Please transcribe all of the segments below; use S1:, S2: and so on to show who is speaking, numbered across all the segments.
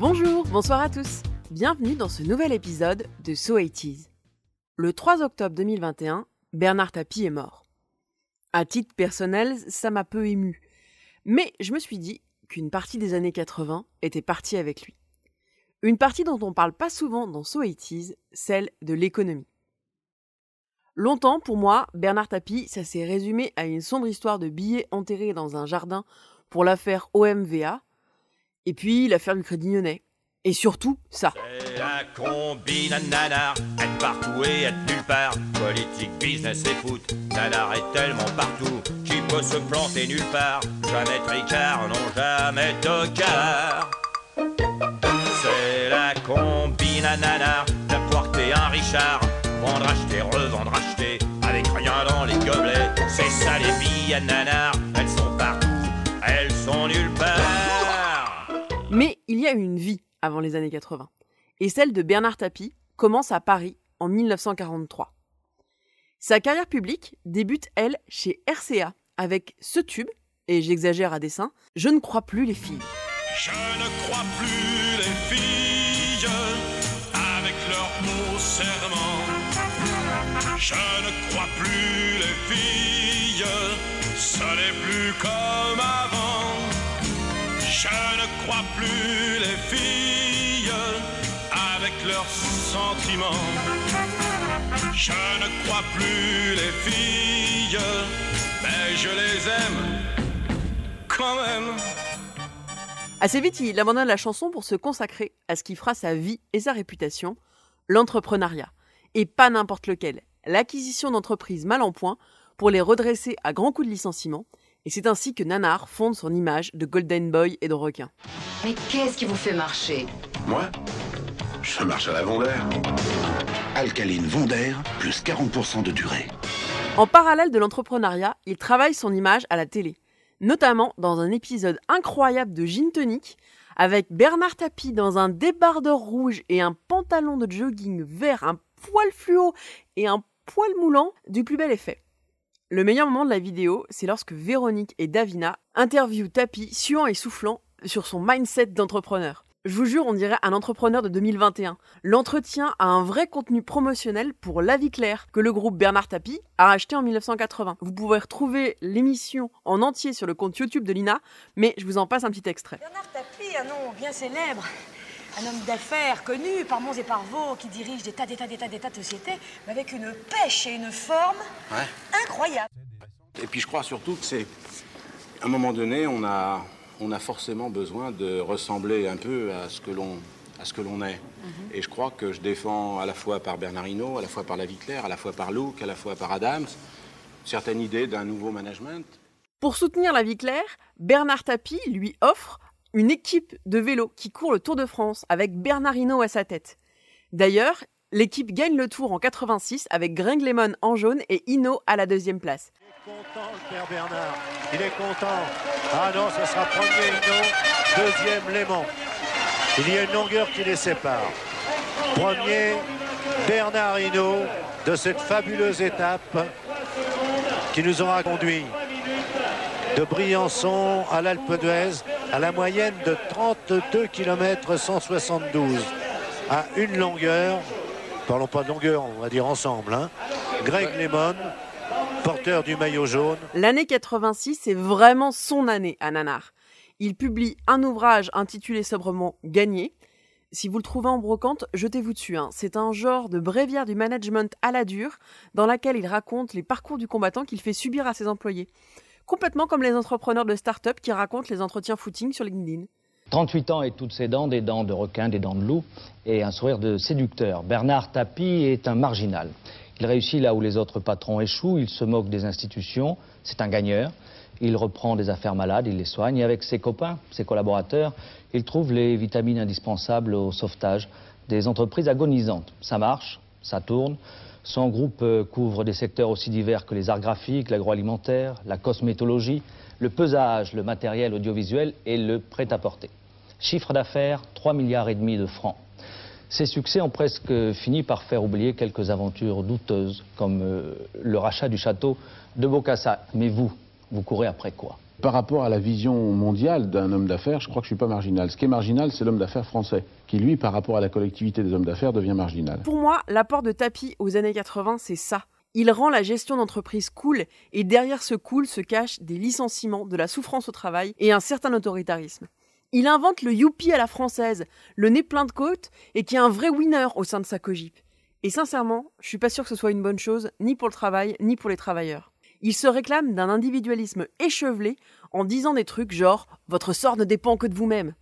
S1: Bonjour, bonsoir à tous. Bienvenue dans ce nouvel épisode de So 80 Le 3 octobre 2021, Bernard Tapie est mort. À titre personnel, ça m'a peu ému. Mais je me suis dit qu'une partie des années 80 était partie avec lui. Une partie dont on parle pas souvent dans So 80 celle de l'économie. Longtemps, pour moi, Bernard Tapie, ça s'est résumé à une sombre histoire de billets enterrés dans un jardin pour l'affaire OMVA, et puis l'affaire du Crédit Lyonnais. Et surtout, ça.
S2: C'est la combine à nanar, être partout et être nulle part. Politique, business et foot, nanar est tellement partout qu'il peut se planter nulle part. Jamais tricard, non jamais tocard. C'est la combine à nanar, d'apporter un Richard. Vendre, acheter, revendre, acheter, avec rien dans les gobelets. C'est ça les billes à nanar, elles sont partout, elles sont nulle part.
S1: Il y a une vie avant les années 80. Et celle de Bernard Tapie commence à Paris en 1943. Sa carrière publique débute, elle, chez RCA, avec ce tube, et j'exagère à dessein, Je ne crois plus les filles.
S2: Je ne crois plus les filles avec leurs serments. Je ne crois plus les filles, ce n'est plus comme plus les filles avec leurs sentiments. Je ne crois plus les filles, mais je les aime quand même.
S1: Assez vite, il abandonne la chanson pour se consacrer à ce qui fera sa vie et sa réputation, l'entrepreneuriat. Et pas n'importe lequel, l'acquisition d'entreprises mal en point pour les redresser à grands coups de licenciement. Et c'est ainsi que Nanar fonde son image de Golden Boy et de requin.
S3: Mais qu'est-ce qui vous fait marcher?
S4: Moi? Je marche à la Vendère. Alcaline Vendère, plus 40% de durée.
S1: En parallèle de l'entrepreneuriat, il travaille son image à la télé, notamment dans un épisode incroyable de Gin Tonic, avec Bernard Tapie dans un débardeur rouge et un pantalon de jogging vert, un poil fluo et un poil moulant du plus bel effet. Le meilleur moment de la vidéo, c'est lorsque Véronique et Davina interviewent Tapi, suant et soufflant, sur son mindset d'entrepreneur. Je vous jure, on dirait un entrepreneur de 2021. L'entretien a un vrai contenu promotionnel pour La Vie Claire, que le groupe Bernard Tapie a acheté en 1980. Vous pouvez retrouver l'émission en entier sur le compte YouTube de Lina, mais je vous en passe un petit extrait.
S5: Bernard Tapie, un nom bien célèbre, un homme d'affaires connu par Mons et par Vaux, qui dirige des tas, des tas, des tas, des tas de sociétés, mais avec une pêche et une forme
S4: Ouais.
S5: incroyables.
S4: Et puis je crois surtout que c'est. À un moment donné, on a, on a forcément besoin de ressembler un peu à ce que l'on à ce que l'on est. Et je crois que je défends à la fois par Bernard Hinault, à la fois par La Vie Claire, à la fois par Look, à la fois par Adams, certaines idées d'un nouveau management.
S1: Pour soutenir La Vie Claire, Bernard Tapie lui offre une équipe de vélo qui court le Tour de France avec Bernard Hinault à sa tête. D'ailleurs, l'équipe gagne le Tour en 86 avec Greg Lemon en jaune et Hinault à la deuxième place.
S6: Content, le père Bernard. Il est content. Ah non, ce sera premier Hino, deuxième Léman. Il y a une longueur qui les sépare. Premier, Bernard Hinault de cette fabuleuse étape qui nous aura conduit de Briançon à l'Alpe d'Huez à la moyenne de 32 km 172 à une longueur. Parlons pas de longueur, on va dire ensemble. Hein. Greg Lemon, porteur du maillot jaune.
S1: L'année 86 est vraiment son année à Nanar. Il publie un ouvrage intitulé sobrement Gagné. Si vous le trouvez en brocante, jetez-vous dessus. hein. C'est un genre de bréviaire du management à la dure, dans laquelle il raconte les parcours du combattant qu'il fait subir à ses employés. Complètement comme les entrepreneurs de start-up qui racontent les entretiens footing sur LinkedIn.
S7: 38 ans et toutes ses dents, des dents de requin, des dents de loup et un sourire de séducteur. Bernard Tapie est un marginal. Il réussit là où les autres patrons échouent, il se moque des institutions, c'est un gagneur. Il reprend des affaires malades, il les soigne et avec ses copains, ses collaborateurs, il trouve les vitamines indispensables au sauvetage des entreprises agonisantes. Ça marche, ça tourne. Son groupe euh, couvre des secteurs aussi divers que les arts graphiques, l'agroalimentaire, la cosmétologie, le pesage, le matériel audiovisuel et le prêt-à-porter. Chiffre d'affaires 3 milliards et demi de francs. Ces succès ont presque fini par faire oublier quelques aventures douteuses, comme euh, le rachat du château de Bocassa. Mais vous, vous courez après quoi?
S4: Par rapport à la vision mondiale d'un homme d'affaires, je crois que je suis pas marginal. Ce qui est marginal, c'est l'homme d'affaires français, qui lui, par rapport à la collectivité des hommes d'affaires, devient marginal.
S1: Pour moi, l'apport de Tapi aux années 80, c'est ça. Il rend la gestion d'entreprise cool, et derrière ce cool se cachent des licenciements, de la souffrance au travail et un certain autoritarisme. Il invente le youpi à la française, le nez plein de côtes, et qui est un vrai winner au sein de sa cogip. Et sincèrement, je suis pas sûr que ce soit une bonne chose, ni pour le travail, ni pour les travailleurs. Il se réclame d'un individualisme échevelé en disant des trucs genre Votre sort ne dépend que de vous-même.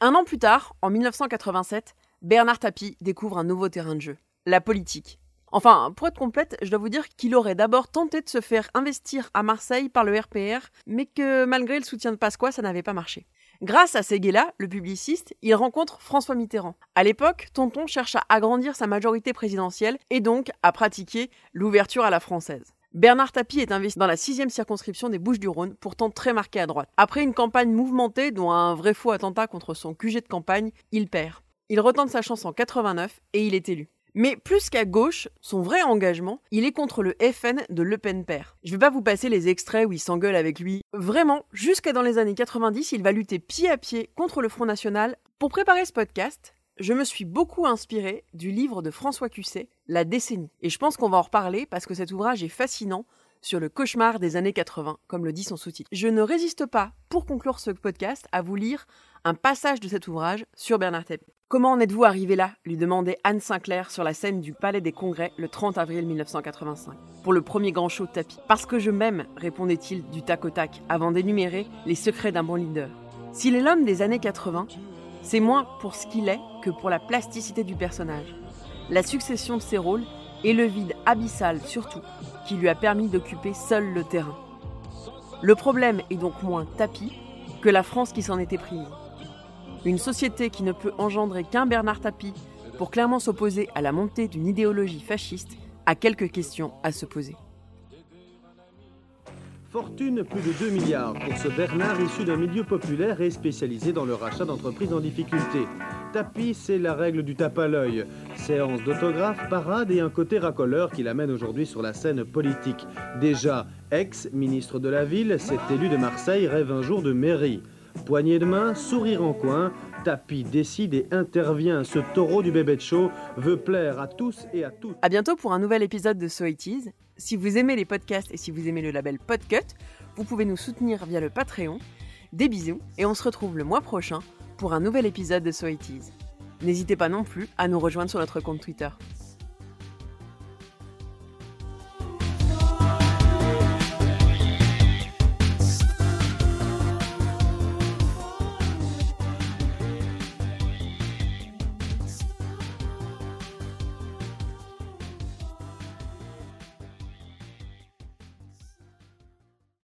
S1: Un an plus tard, en 1987, Bernard Tapie découvre un nouveau terrain de jeu, la politique. Enfin, pour être complète, je dois vous dire qu'il aurait d'abord tenté de se faire investir à Marseille par le RPR, mais que malgré le soutien de Pasqua, ça n'avait pas marché. Grâce à Seguela, le publiciste, il rencontre François Mitterrand. À l'époque, Tonton cherche à agrandir sa majorité présidentielle et donc à pratiquer l'ouverture à la française. Bernard Tapie est investi dans la sixième circonscription des Bouches-du-Rhône, pourtant très marquée à droite. Après une campagne mouvementée, dont un vrai faux attentat contre son QG de campagne, il perd. Il retente sa chance en 89 et il est élu. Mais plus qu'à gauche, son vrai engagement, il est contre le FN de Le Pen père. Je vais pas vous passer les extraits où il s'engueule avec lui. Vraiment, jusqu'à dans les années 90, il va lutter pied à pied contre le Front National. Pour préparer ce podcast, je me suis beaucoup inspiré du livre de François Cusset, La décennie. Et je pense qu'on va en reparler parce que cet ouvrage est fascinant sur le cauchemar des années 80, comme le dit son sous-titre. Je ne résiste pas, pour conclure ce podcast, à vous lire un passage de cet ouvrage sur Bernard Tapie. Comment en êtes-vous arrivé là lui demandait Anne Sinclair sur la scène du Palais des Congrès le 30 avril 1985, pour le premier grand show de tapis. Parce que je m'aime, répondait-il du tac au tac, avant d'énumérer les secrets d'un bon leader. S'il est l'homme des années 80, c'est moins pour ce qu'il est que pour la plasticité du personnage, la succession de ses rôles et le vide abyssal surtout qui lui a permis d'occuper seul le terrain. Le problème est donc moins tapis que la France qui s'en était prise. Une société qui ne peut engendrer qu'un Bernard Tapie pour clairement s'opposer à la montée d'une idéologie fasciste a quelques questions à se poser.
S8: Fortune plus de 2 milliards pour ce Bernard issu d'un milieu populaire et spécialisé dans le rachat d'entreprises en difficulté. Tapis, c'est la règle du tape à l'œil. Séance d'autographe, parade et un côté racoleur qui l'amène aujourd'hui sur la scène politique. Déjà ex-ministre de la ville, cet élu de Marseille rêve un jour de mairie. Poignée de main, sourire en coin, Tapi décide et intervient. Ce taureau du bébé de show veut plaire à tous et à toutes.
S1: À bientôt pour un nouvel épisode de So It. Si vous aimez les podcasts et si vous aimez le label Podcut, vous pouvez nous soutenir via le Patreon. Des bisous et on se retrouve le mois prochain pour un nouvel épisode de So It. N'hésitez pas non plus à nous rejoindre sur notre compte Twitter.